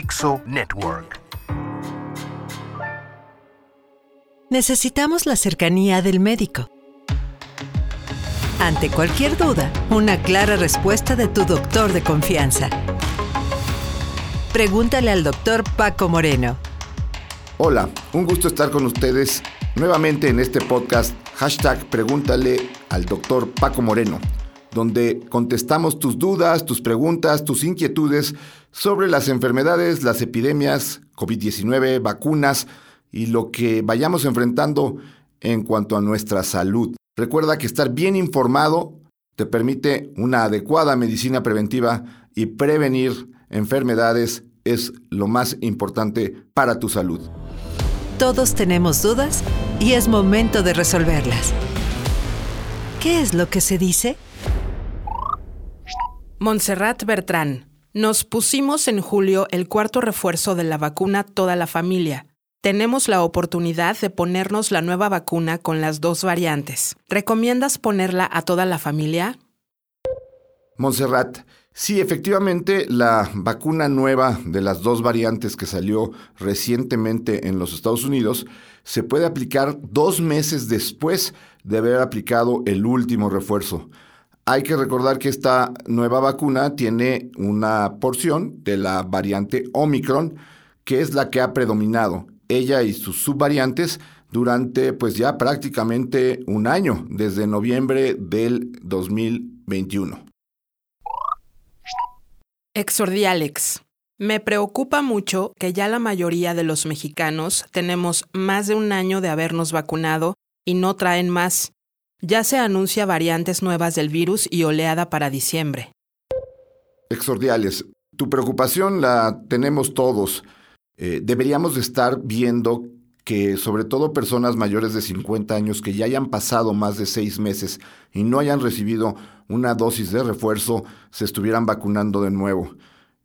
Dixo Network. Necesitamos la cercanía del médico. Ante cualquier duda, una clara respuesta de tu doctor de confianza. Pregúntale al doctor Paco Moreno. Hola, un gusto estar con ustedes nuevamente en este podcast hashtag Pregúntale al doctor Paco Moreno, donde contestamos tus dudas, tus preguntas, tus inquietudes sobre las enfermedades, las epidemias, COVID-19, vacunas y lo que vayamos enfrentando en cuanto a nuestra salud. Recuerda que estar bien informado te permite una adecuada medicina preventiva y prevenir enfermedades es lo más importante para tu salud. Todos tenemos dudas y es momento de resolverlas. ¿Qué es lo que se dice? Montserrat Bertrán. Nos pusimos en julio el cuarto refuerzo de la vacuna toda la familia. Tenemos la oportunidad de ponernos la nueva vacuna con las dos variantes. ¿Recomiendas ponerla a toda la familia? Montserrat, sí, efectivamente, la vacuna nueva de las dos variantes que salió recientemente en los Estados Unidos se puede aplicar dos meses después de haber aplicado el último refuerzo. Hay que recordar que esta nueva vacuna tiene una porción de la variante Omicron, que es la que ha predominado ella y sus subvariantes durante pues ya prácticamente un año, desde noviembre del 2021. Exordialex. Me preocupa mucho que ya la mayoría de los mexicanos tenemos más de un año de habernos vacunado y no traen más. Ya se anuncia variantes nuevas del virus y oleada para diciembre. Exordiales, tu preocupación la tenemos todos. Eh, deberíamos estar viendo que sobre todo personas mayores de 50 años que ya hayan pasado más de seis meses y no hayan recibido una dosis de refuerzo, se estuvieran vacunando de nuevo.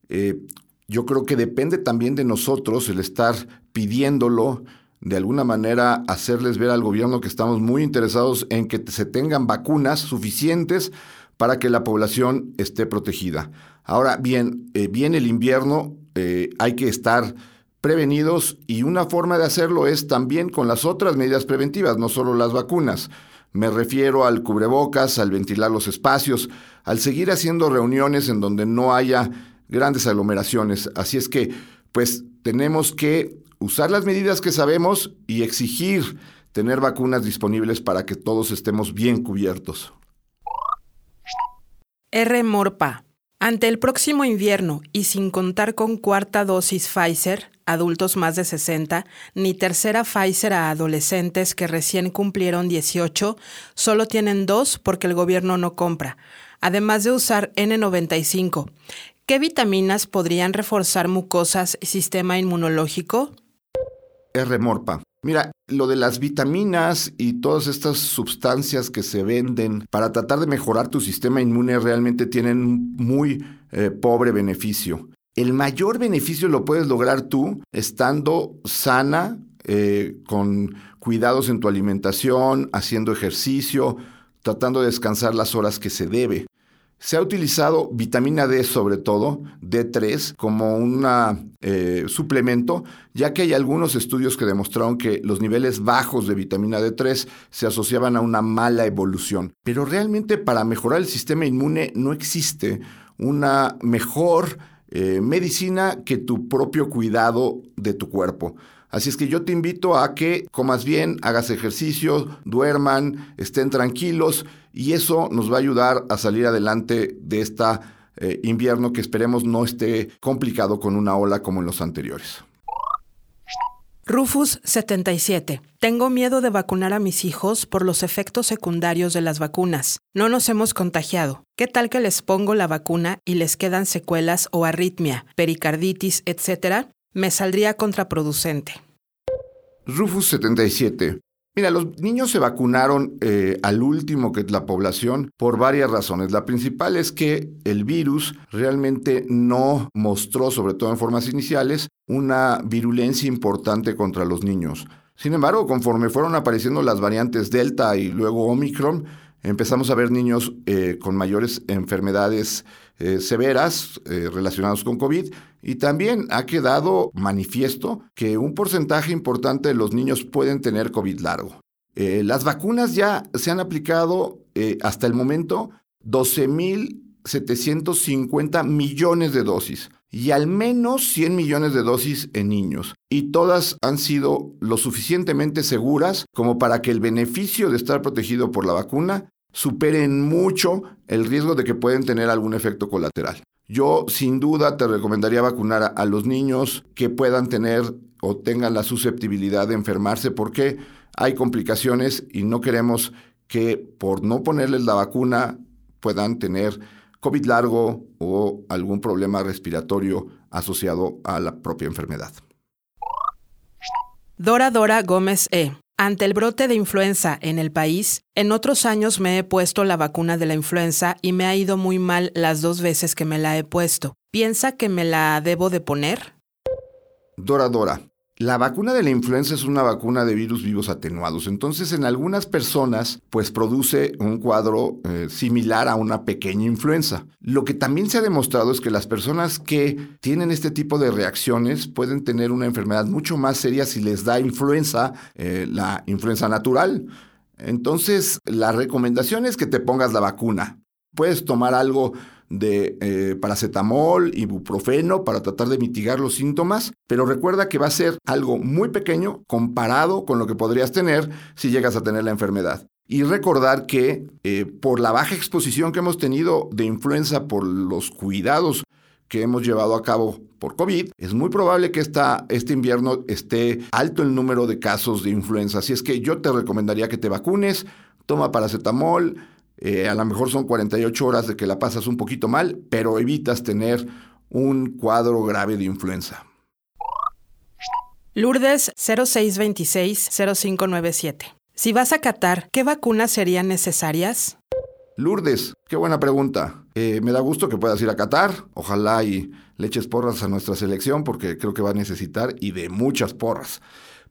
Eh, yo creo que depende también de nosotros el estar pidiéndolo, de alguna manera hacerles ver al gobierno que estamos muy interesados en que se tengan vacunas suficientes para que la población esté protegida. Ahora bien, eh, viene el invierno, hay que estar prevenidos y una forma de hacerlo es también con las otras medidas preventivas, no solo las vacunas. Me refiero al cubrebocas, al ventilar los espacios, al seguir haciendo reuniones en donde no haya grandes aglomeraciones. Así es que, pues, tenemos que usar las medidas que sabemos y exigir tener vacunas disponibles para que todos estemos bien cubiertos. R. Morpa. Ante el próximo invierno y sin contar con cuarta dosis Pfizer, adultos más de 60, ni tercera Pfizer a adolescentes que recién cumplieron 18, solo tienen dos porque el gobierno no compra, además de usar N95. ¿Qué vitaminas podrían reforzar mucosas y sistema inmunológico? R. Morpa. Mira, lo de las vitaminas y todas estas sustancias que se venden para tratar de mejorar tu sistema inmune realmente tienen muy eh, pobre beneficio. El mayor beneficio lo puedes lograr tú estando sana, eh, con cuidados en tu alimentación, haciendo ejercicio, tratando de descansar las horas que se debe. Se ha utilizado vitamina D sobre todo, D3, como un eh, suplemento, ya que hay algunos estudios que demostraron que los niveles bajos de vitamina D3 se asociaban a una mala evolución. Pero realmente para mejorar el sistema inmune no existe una mejor eh, medicina que tu propio cuidado de tu cuerpo. Así es que yo te invito a que comas bien, hagas ejercicio, duerman, estén tranquilos y eso nos va a ayudar a salir adelante de este invierno que esperemos no esté complicado con una ola como en los anteriores. Rufus 77. Tengo miedo de vacunar a mis hijos por los efectos secundarios de las vacunas. No nos hemos contagiado. ¿Qué tal que les pongo la vacuna y les quedan secuelas o arritmia, pericarditis, etcétera? Me saldría contraproducente. Rufus 77. Mira, los niños se vacunaron eh, al último que la población por varias razones. La principal es que el virus realmente no mostró, sobre todo en formas iniciales, una virulencia importante contra los niños. Sin embargo, conforme fueron apareciendo las variantes Delta y luego Omicron, empezamos a ver niños eh, con mayores enfermedades eh, severas eh, relacionadas con COVID y también ha quedado manifiesto que un porcentaje importante de los niños pueden tener COVID largo. las vacunas ya se han aplicado hasta el momento 12.750 millones de dosis y al menos 100 millones de dosis en niños. Y todas han sido lo suficientemente seguras como para que el beneficio de estar protegido por la vacuna supere en mucho el riesgo de que pueden tener algún efecto colateral. Yo sin duda te recomendaría vacunar a, los niños que puedan tener o tengan la susceptibilidad de enfermarse porque hay complicaciones y no queremos que por no ponerles la vacuna puedan tener COVID largo o algún problema respiratorio asociado a la propia enfermedad. Dora Dora Gómez E. Ante el brote de influenza en el país, en otros años me he puesto la vacuna de la influenza y me ha ido muy mal las dos veces que me la he puesto. ¿Piensa que me la debo de poner? Dora Dora, la vacuna de la influenza es una vacuna de virus vivos atenuados, entonces en algunas personas pues produce un cuadro eh, similar a una pequeña influenza. Lo que también se ha demostrado es que las personas que tienen este tipo de reacciones pueden tener una enfermedad mucho más seria si les da influenza, eh, la influenza natural. Entonces la recomendación es que te pongas la vacuna. Puedes tomar algo de eh, paracetamol, ibuprofeno para tratar de mitigar los síntomas, pero recuerda que va a ser algo muy pequeño comparado con lo que podrías tener si llegas a tener la enfermedad. Y recordar que eh, por la baja exposición que hemos tenido de influenza, por los cuidados que hemos llevado a cabo por COVID, es muy probable que esta, este invierno esté alto el número de casos de influenza. Así es que yo te recomendaría que te vacunes, toma paracetamol, eh, a lo mejor son 48 horas de que la pasas un poquito mal, pero evitas tener un cuadro grave de influenza. Lourdes 0626-0597. Si vas a Qatar, ¿qué vacunas serían necesarias? Lourdes, qué buena pregunta. Eh, me da gusto que puedas ir a Qatar. Ojalá y le eches porras a nuestra selección porque creo que va a necesitar y de muchas porras.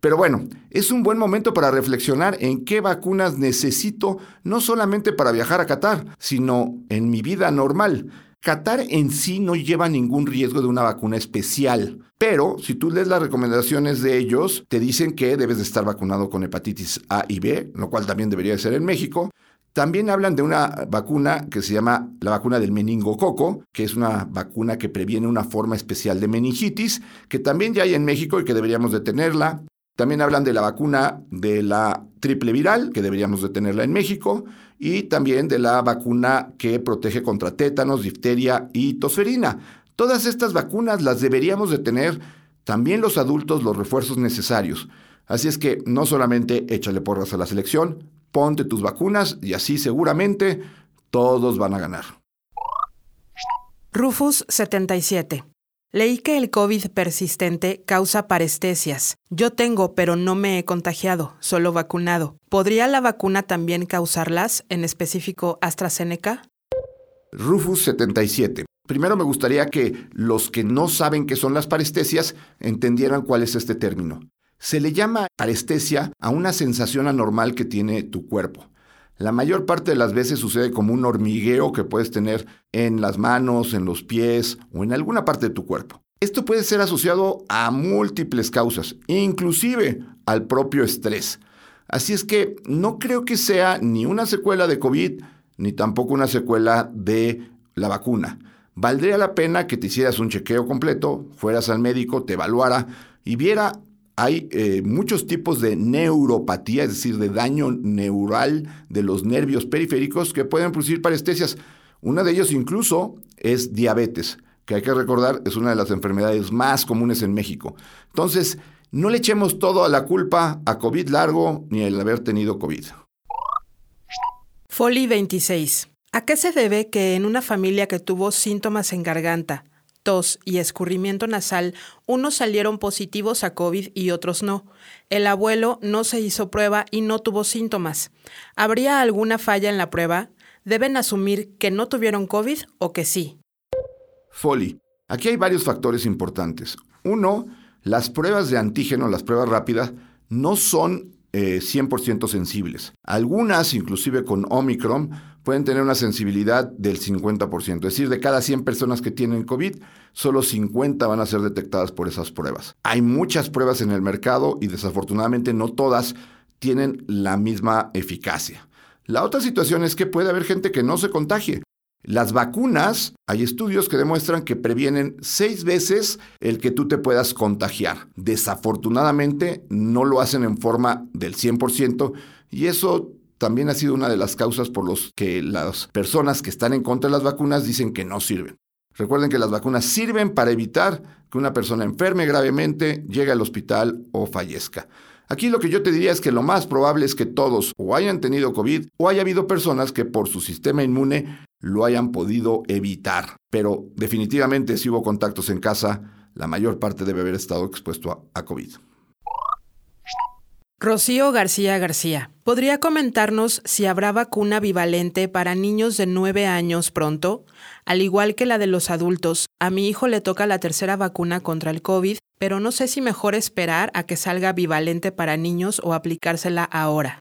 Pero bueno, es un buen momento para reflexionar en qué vacunas necesito no solamente para viajar a Qatar, sino en mi vida normal. Qatar en sí no lleva ningún riesgo de una vacuna especial, pero si tú lees las recomendaciones de ellos, te dicen que debes de estar vacunado con hepatitis A y B, lo cual también debería ser en México. También hablan de una vacuna que se llama la vacuna del meningococo, que es una vacuna que previene una forma especial de meningitis, que también ya hay en México y que deberíamos de tenerla. También hablan de la vacuna de la triple viral, que deberíamos de tenerla en México, y también de la vacuna que protege contra tétanos, difteria y tosferina. Todas estas vacunas las deberíamos de tener también los adultos los refuerzos necesarios. Así es que no solamente échale porras a la selección, ponte tus vacunas y así seguramente todos van a ganar. Rufus 77. Leí que el COVID persistente causa parestesias. Yo tengo, pero no me he contagiado, solo vacunado. ¿Podría la vacuna también causarlas, en específico AstraZeneca? Rufus 77. Primero me gustaría que los que no saben qué son las parestesias entendieran cuál es este término. Se le llama parestesia a una sensación anormal que tiene tu cuerpo. La mayor parte de las veces sucede como un hormigueo que puedes tener en las manos, en los pies o en alguna parte de tu cuerpo. Esto puede ser asociado a múltiples causas, inclusive al propio estrés. Así es que no creo que sea ni una secuela de COVID, ni tampoco una secuela de la vacuna. Valdría la pena que te hicieras un chequeo completo, fueras al médico, te evaluara y viera hay eh, muchos tipos de neuropatía, es decir, de daño neural de los nervios periféricos que pueden producir parestesias. Una de ellos incluso es diabetes, que hay que recordar es una de las enfermedades más comunes en México. Entonces, no le echemos todo a la culpa a COVID largo ni al haber tenido COVID. Foli 26. ¿A qué se debe que en una familia que tuvo síntomas en garganta, tos y escurrimiento nasal, unos salieron positivos a COVID y otros no. El abuelo no se hizo prueba y no tuvo síntomas. ¿Habría alguna falla en la prueba? ¿Deben asumir que no tuvieron COVID o que sí? Folly. Aquí hay varios factores importantes. Uno, las pruebas de antígeno, las pruebas rápidas, no son 100% sensibles. Algunas, inclusive con Omicron, pueden tener una sensibilidad del 50%. Es decir, de cada 100 personas que tienen COVID, solo 50 van a ser detectadas por esas pruebas. Hay muchas pruebas en el mercado y desafortunadamente no todas tienen la misma eficacia. La otra situación es que puede haber gente que no se contagie. Las vacunas, hay estudios que demuestran que previenen seis veces el que tú te puedas contagiar. Desafortunadamente no lo hacen en forma del 100% y eso también ha sido una de las causas por las que las personas que están en contra de las vacunas dicen que no sirven. Recuerden que las vacunas sirven para evitar que una persona enferme gravemente, llegue al hospital o fallezca. Aquí lo que yo te diría es que lo más probable es que todos o hayan tenido COVID o haya habido personas que por su sistema inmune lo hayan podido evitar. Pero definitivamente si hubo contactos en casa, la mayor parte debe haber estado expuesto a, COVID. Rocío García García, ¿podría comentarnos si habrá vacuna bivalente para niños de 9 años pronto? Al igual que la de los adultos, a mi hijo le toca la tercera vacuna contra el COVID, pero no sé si mejor esperar a que salga bivalente para niños o aplicársela ahora.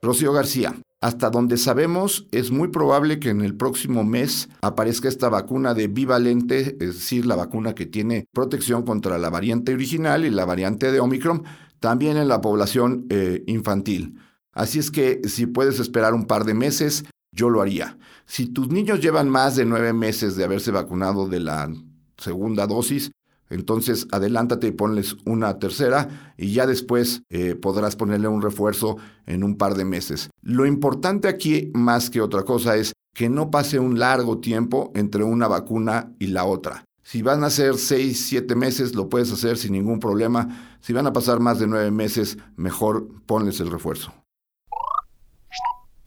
Rocío García, hasta donde sabemos, es muy probable que en el próximo mes aparezca esta vacuna de bivalente, es decir, la vacuna que tiene protección contra la variante original y la variante de Omicron, también en la población eh, infantil. Así es que si puedes esperar un par de meses, yo lo haría. Si tus niños llevan más de nueve meses de haberse vacunado de la segunda dosis, entonces adelántate y ponles una tercera y ya después eh, podrás ponerle un refuerzo en un par de meses. Lo importante aquí, más que otra cosa, es que no pase un largo tiempo entre una vacuna y la otra. Si van a ser 6, 7 meses, lo puedes hacer sin ningún problema. Si van a pasar más de 9 meses, mejor ponles el refuerzo.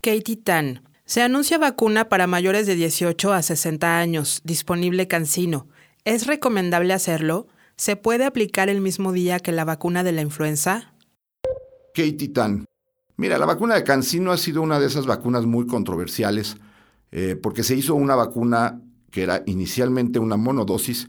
Katie Tan. Se anuncia vacuna para mayores de 18 a 60 años, disponible Cancino. ¿Es recomendable hacerlo? ¿Se puede aplicar el mismo día que la vacuna de la influenza? Katie Tan. Mira, la vacuna de Cancino ha sido una de esas vacunas muy controversiales eh, porque se hizo una vacuna que era inicialmente una monodosis,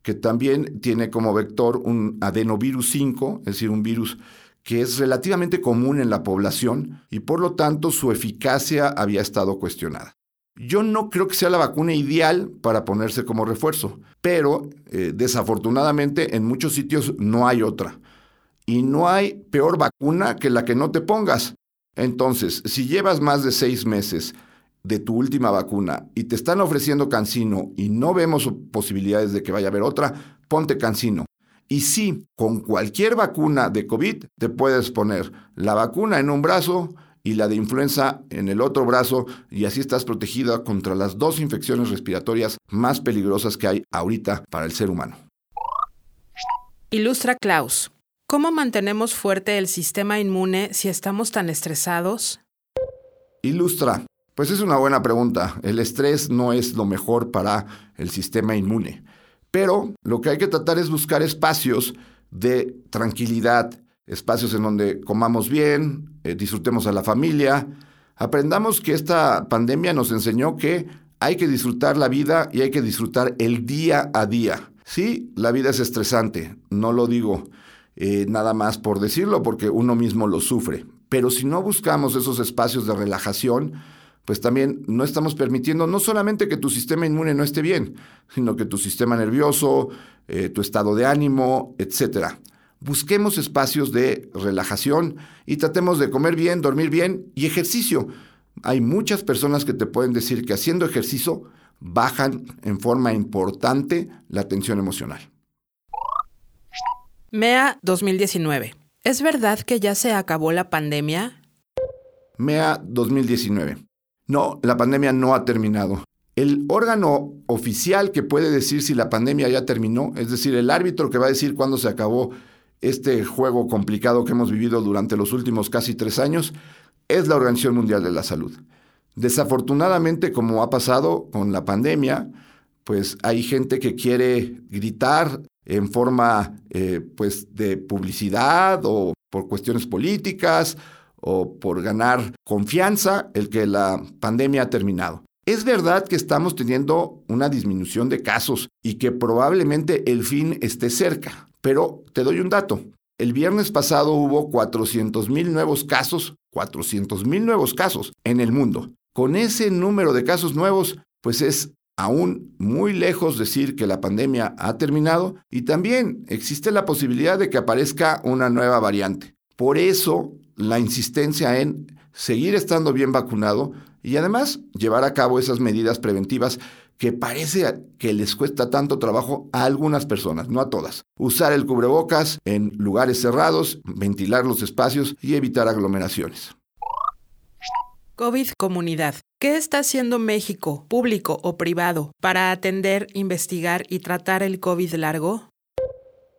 que también tiene como vector un adenovirus 5, es decir, un virus que es relativamente común en la población y por lo tanto su eficacia había estado cuestionada. Yo no creo que sea la vacuna ideal para ponerse como refuerzo, pero eh, desafortunadamente en muchos sitios no hay otra. Y no hay peor vacuna que la que no te pongas. Entonces, si llevas más de seis meses de tu última vacuna y te están ofreciendo cancino y no vemos posibilidades de que vaya a haber otra, ponte cancino. Y sí, con cualquier vacuna de COVID te puedes poner la vacuna en un brazo, y la de influenza en el otro brazo y así estás protegida contra las dos infecciones respiratorias más peligrosas que hay ahorita para el ser humano. Ilustra Klaus. ¿Cómo mantenemos fuerte el sistema inmune si estamos tan estresados? Ilustra. Pues es una buena pregunta. El estrés no es lo mejor para el sistema inmune. Pero lo que hay que tratar es buscar espacios de tranquilidad, espacios en donde comamos bien, eh, disfrutemos a la familia, aprendamos que esta pandemia nos enseñó que hay que disfrutar la vida y hay que disfrutar el día a día. Sí, la vida es estresante, no lo digo eh, nada más por decirlo, porque uno mismo lo sufre. Pero si no buscamos esos espacios de relajación, pues también no estamos permitiendo no solamente que tu sistema inmune no esté bien, sino que tu sistema nervioso, eh, tu estado de ánimo, etcétera. Busquemos espacios de relajación y tratemos de comer bien, dormir bien y ejercicio. Hay muchas personas que te pueden decir que haciendo ejercicio bajan en forma importante la tensión emocional. MEA 2019. ¿Es verdad que ya se acabó la pandemia? MEA 2019. No, la pandemia no ha terminado. El órgano oficial que puede decir si la pandemia ya terminó, es decir, el árbitro que va a decir cuándo se acabó este juego complicado que hemos vivido durante los últimos casi tres años es la Organización Mundial de la Salud. Desafortunadamente, como ha pasado con la pandemia, pues hay gente que quiere gritar en forma eh, pues de publicidad o por cuestiones políticas o por ganar confianza el que la pandemia ha terminado. Es verdad que estamos teniendo una disminución de casos y que probablemente el fin esté cerca. Pero te doy un dato. El viernes pasado hubo 400 mil nuevos casos, 400 mil nuevos casos en el mundo. Con ese número de casos nuevos, pues es aún muy lejos decir que la pandemia ha terminado y también existe la posibilidad de que aparezca una nueva variante. Por eso, la insistencia en seguir estando bien vacunado y además llevar a cabo esas medidas preventivas que parece que les cuesta tanto trabajo a algunas personas, no a todas. Usar el cubrebocas en lugares cerrados, ventilar los espacios y evitar aglomeraciones. COVID Comunidad. ¿Qué está haciendo México, público o privado, para atender, investigar y tratar el COVID largo?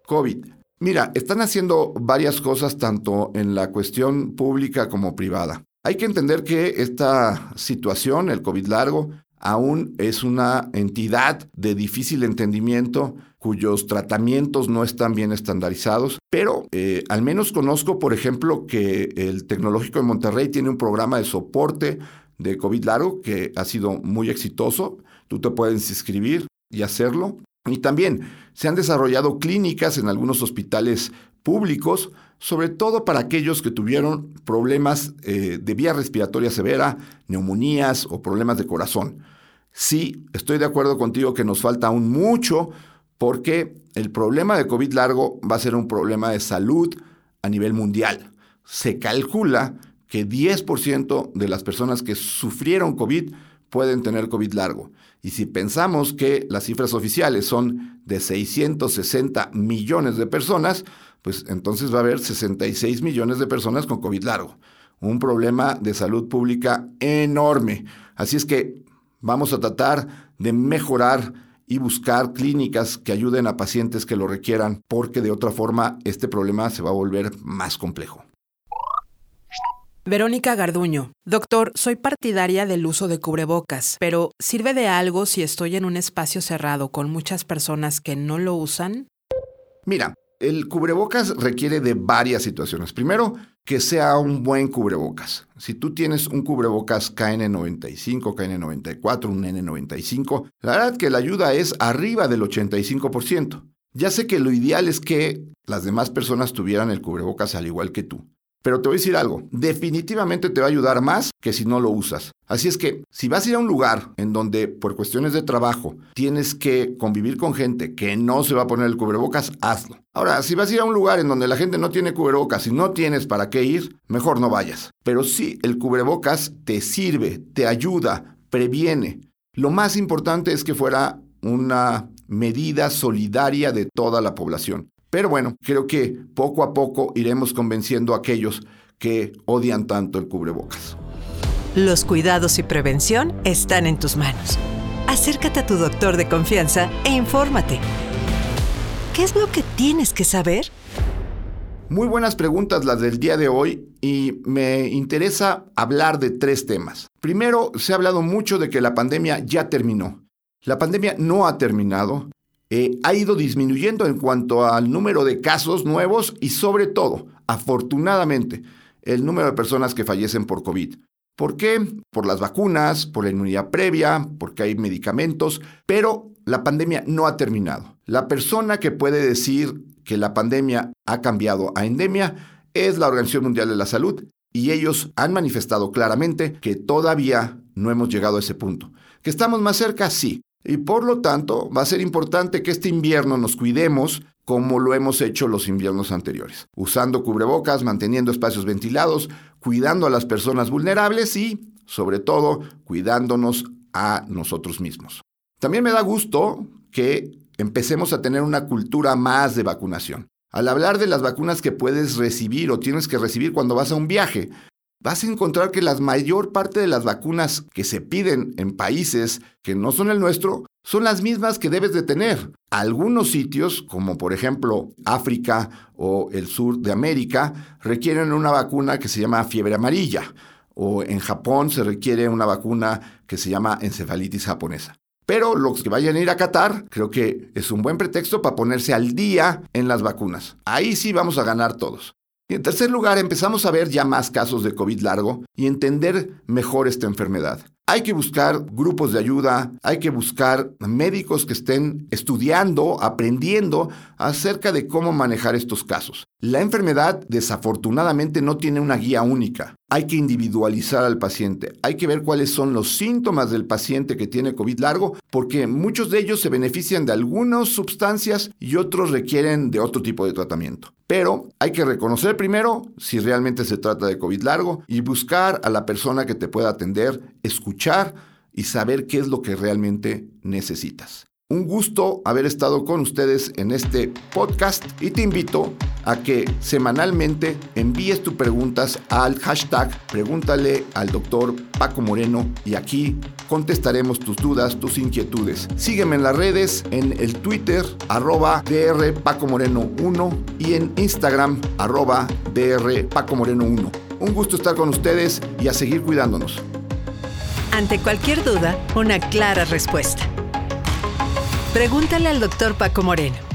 COVID. Mira, están haciendo varias cosas tanto en la cuestión pública como privada. Hay que entender que esta situación, el COVID largo, aún es una entidad de difícil entendimiento cuyos tratamientos no están bien estandarizados, pero eh, al menos conozco, por ejemplo, que el Tecnológico de Monterrey tiene un programa de soporte de COVID largo que ha sido muy exitoso. Tú te puedes inscribir y hacerlo. Y también se han desarrollado clínicas en algunos hospitales públicos, sobre todo para aquellos que tuvieron problemas eh, de vía respiratoria severa, neumonías o problemas de corazón. Sí, estoy de acuerdo contigo que nos falta aún mucho porque el problema de COVID largo va a ser un problema de salud a nivel mundial. Se calcula que 10% de las personas que sufrieron COVID pueden tener COVID largo. Y si pensamos que las cifras oficiales son de 660 millones de personas, pues entonces va a haber 66 millones de personas con COVID largo. Un problema de salud pública enorme. Así es que Vamos a tratar de mejorar y buscar clínicas que ayuden a pacientes que lo requieran, porque de otra forma este problema se va a volver más complejo. Verónica Garduño. Doctor, soy partidaria del uso de cubrebocas, pero ¿sirve de algo si estoy en un espacio cerrado con muchas personas que no lo usan? Mira, el cubrebocas requiere de varias situaciones. Primero, que sea un buen cubrebocas. Si tú tienes un cubrebocas KN95, KN94, un N95, la verdad que la ayuda es arriba del 85%. Ya sé que lo ideal es que las demás personas tuvieran el cubrebocas al igual que tú. Pero te voy a decir algo, definitivamente te va a ayudar más que si no lo usas. Así es que si vas a ir a un lugar en donde por cuestiones de trabajo tienes que convivir con gente que no se va a poner el cubrebocas, hazlo. Ahora, si vas a ir a un lugar en donde la gente no tiene cubrebocas y no tienes para qué ir, mejor no vayas. Pero sí, el cubrebocas te sirve, te ayuda, previene. Lo más importante es que fuera una medida solidaria de toda la población. Pero bueno, creo que poco a poco iremos convenciendo a aquellos que odian tanto el cubrebocas. Los cuidados y prevención están en tus manos. Acércate a tu doctor de confianza e infórmate. ¿Qué es lo que tienes que saber? Muy buenas preguntas las del día de hoy y me interesa hablar de tres temas. Primero, se ha hablado mucho de que la pandemia ya terminó. La pandemia no ha terminado eh, ha ido disminuyendo en cuanto al número de casos nuevos y sobre todo, afortunadamente, el número de personas que fallecen por COVID. ¿Por qué? Por las vacunas, por la inmunidad previa, porque hay medicamentos, pero la pandemia no ha terminado. La persona que puede decir que la pandemia ha cambiado a endemia es la Organización Mundial de la Salud y ellos han manifestado claramente que todavía no hemos llegado a ese punto. ¿Que estamos más cerca? Sí, y por lo tanto, va a ser importante que este invierno nos cuidemos como lo hemos hecho los inviernos anteriores, usando cubrebocas, manteniendo espacios ventilados, cuidando a las personas vulnerables y, sobre todo, cuidándonos a nosotros mismos. También me da gusto que empecemos a tener una cultura más de vacunación. Al hablar de las vacunas que puedes recibir o tienes que recibir cuando vas a un viaje, vas a encontrar que la mayor parte de las vacunas que se piden en países que no son el nuestro son las mismas que debes de tener. Algunos sitios, como por ejemplo África o el sur de América, requieren una vacuna que se llama fiebre amarilla. O en Japón se requiere una vacuna que se llama encefalitis japonesa. Pero los que vayan a ir a Qatar, creo que es un buen pretexto para ponerse al día en las vacunas. Ahí sí vamos a ganar todos. Y en tercer lugar, empezamos a ver ya más casos de COVID largo y entender mejor esta enfermedad. Hay que buscar grupos de ayuda, hay que buscar médicos que estén estudiando, aprendiendo acerca de cómo manejar estos casos. La enfermedad desafortunadamente no tiene una guía única. Hay que individualizar al paciente. Hay que ver cuáles son los síntomas del paciente que tiene COVID largo, porque muchos de ellos se benefician de algunas sustancias y otros requieren de otro tipo de tratamiento. Pero hay que reconocer primero si realmente se trata de COVID largo y buscar a la persona que te pueda atender, y saber qué es lo que realmente necesitas. Un gusto haber estado con ustedes en este podcast y te invito a que semanalmente envíes tus preguntas al hashtag Pregúntale al doctor Paco Moreno y aquí contestaremos tus dudas, tus inquietudes. Sígueme en las redes, en el Twitter, arroba DR Paco Moreno 1 y en Instagram, arroba DR Paco Moreno 1. Un gusto estar con ustedes y a seguir cuidándonos. Ante cualquier duda, una clara respuesta. Pregúntale al doctor Paco Moreno.